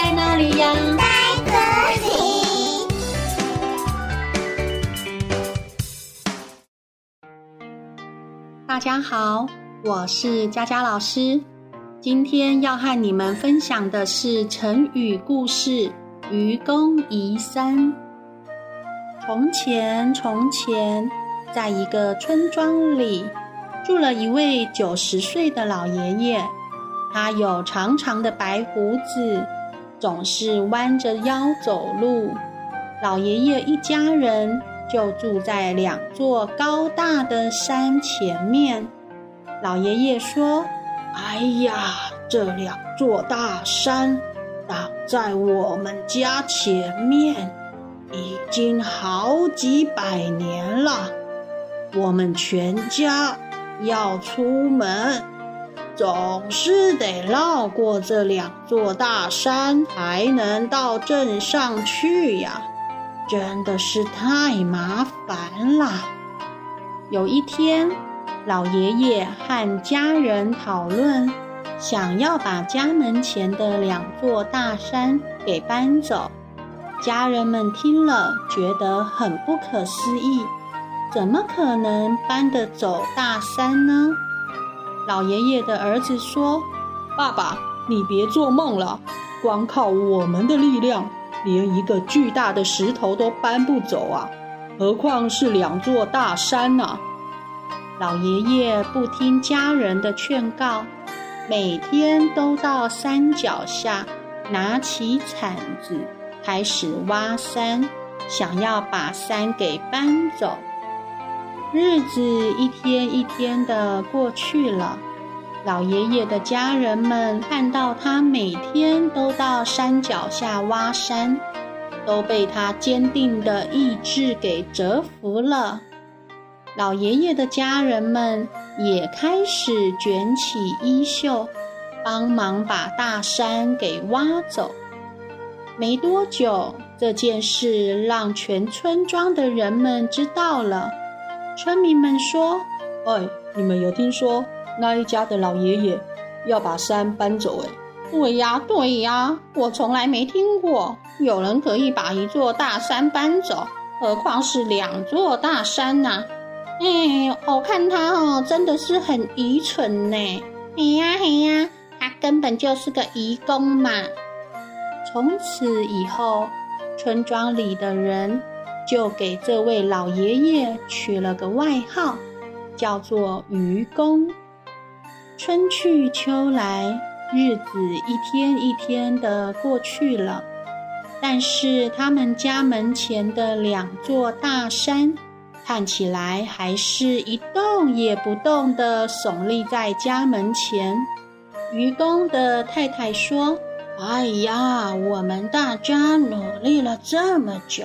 在哪里呀？在这里。大家好，我是佳佳老师。今天要和你们分享的是成语故事《愚公移山》。从前，从前，在一个村庄里，住了一位九十岁的老爷爷。他有长长的白胡子，总是弯着腰走路。老爷爷一家人就住在两座高大的山前面。老爷爷说：“哎呀，这两座大山挡在我们家前面，已经好几百年了。我们全家要出门。”总是得绕过这两座大山，才能到镇上去呀，真的是太麻烦了。有一天，老爷爷和家人讨论，想要把家门前的两座大山给搬走。家人们听了，觉得很不可思议，怎么可能搬得走大山呢？老爷爷的儿子说：“爸爸，你别做梦了，光靠我们的力量，连一个巨大的石头都搬不走啊，何况是两座大山呢？”老爷爷不听家人的劝告，每天都到山脚下，拿起铲子开始挖山，想要把山给搬走。日子一天一天的过去了，老爷爷的家人们看到他每天都到山脚下挖山，都被他坚定的意志给折服了。老爷爷的家人们也开始卷起衣袖，帮忙把大山给挖走。没多久，这件事让全村庄的人们知道了。村民们说：“哎，你们有听说那一家的老爷爷要把山搬走？哎，对呀，对呀，我从来没听过有人可以把一座大山搬走，何况是两座大山呢？哎，我看他哦，真的是很愚蠢呢。嘿呀嘿呀，他根本就是个愚公嘛。从此以后，村庄里的人。”就给这位老爷爷取了个外号，叫做愚公。春去秋来，日子一天一天的过去了，但是他们家门前的两座大山，看起来还是一动也不动的耸立在家门前。愚公的太太说：“哎呀，我们大家努力了这么久。”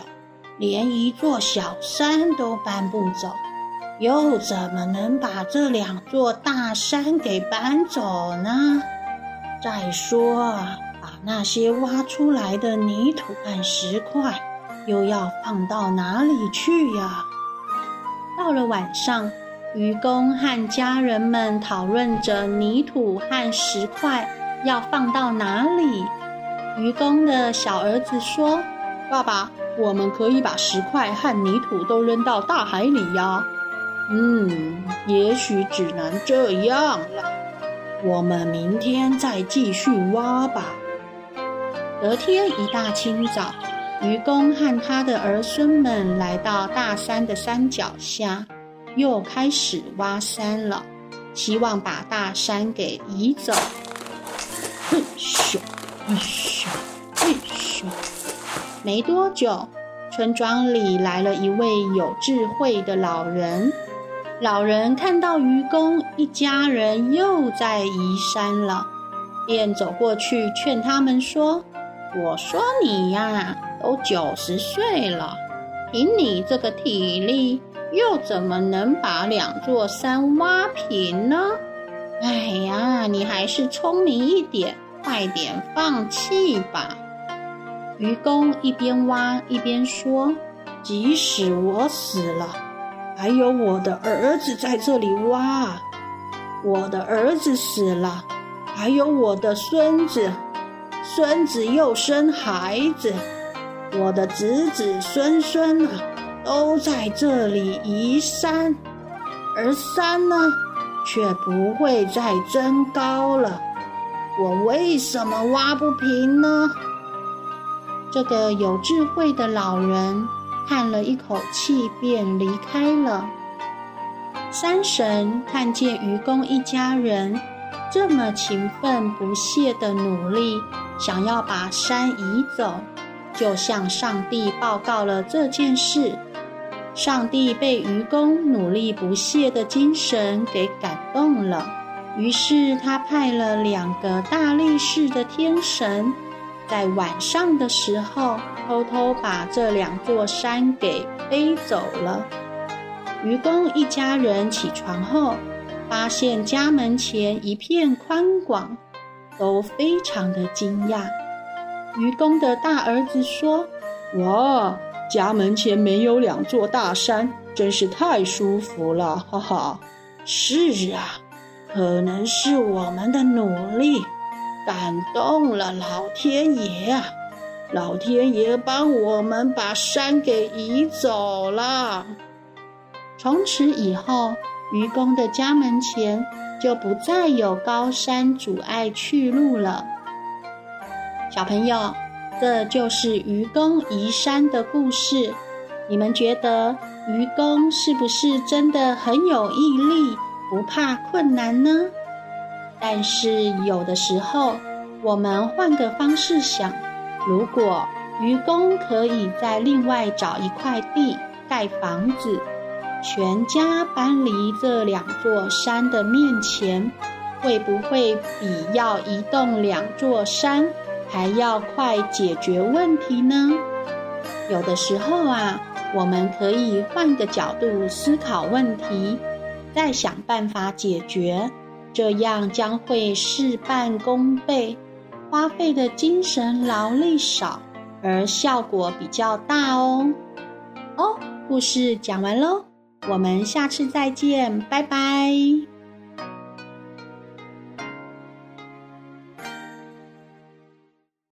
连一座小山都搬不走，又怎么能把这两座大山给搬走呢？再说，把那些挖出来的泥土和石块，又要放到哪里去呀？到了晚上，愚公和家人们讨论着泥土和石块要放到哪里。愚公的小儿子说：“爸爸。”我们可以把石块和泥土都扔到大海里呀。嗯，也许只能这样了。我们明天再继续挖吧。隔天一大清早，愚公和他的儿孙们来到大山的山脚下，又开始挖山了，希望把大山给移走。嘿咻，嘿咻，没多久，村庄里来了一位有智慧的老人。老人看到愚公一家人又在移山了，便走过去劝他们说：“我说你呀，都九十岁了，凭你这个体力，又怎么能把两座山挖平呢？哎呀，你还是聪明一点，快点放弃吧。”愚公一边挖一边说：“即使我死了，还有我的儿子在这里挖；我的儿子死了，还有我的孙子。孙子又生孩子，我的子子孙孙啊，都在这里移山，而山呢，却不会再增高了。我为什么挖不平呢？这个有智慧的老人叹了一口气，便离开了。山神看见愚公一家人这么勤奋不懈的努力，想要把山移走，就向上帝报告了这件事。上帝被愚公努力不懈的精神给感动了，于是他派了两个大力士的天神。在晚上的时候，偷偷把这两座山给背走了。愚公一家人起床后，发现家门前一片宽广，都非常的惊讶。愚公的大儿子说：“哇，家门前没有两座大山，真是太舒服了，哈哈。”是啊，可能是我们的努力。感动了老天爷啊！老天爷帮我们把山给移走了。从此以后，愚公的家门前就不再有高山阻碍去路了。小朋友，这就是愚公移山的故事。你们觉得愚公是不是真的很有毅力，不怕困难呢？但是有的时候，我们换个方式想，如果愚公可以在另外找一块地盖房子，全家搬离这两座山的面前，会不会比要移动两座山还要快解决问题呢？有的时候啊，我们可以换个角度思考问题，再想办法解决。这样将会事半功倍，花费的精神劳力少，而效果比较大哦。哦，故事讲完喽，我们下次再见，拜拜。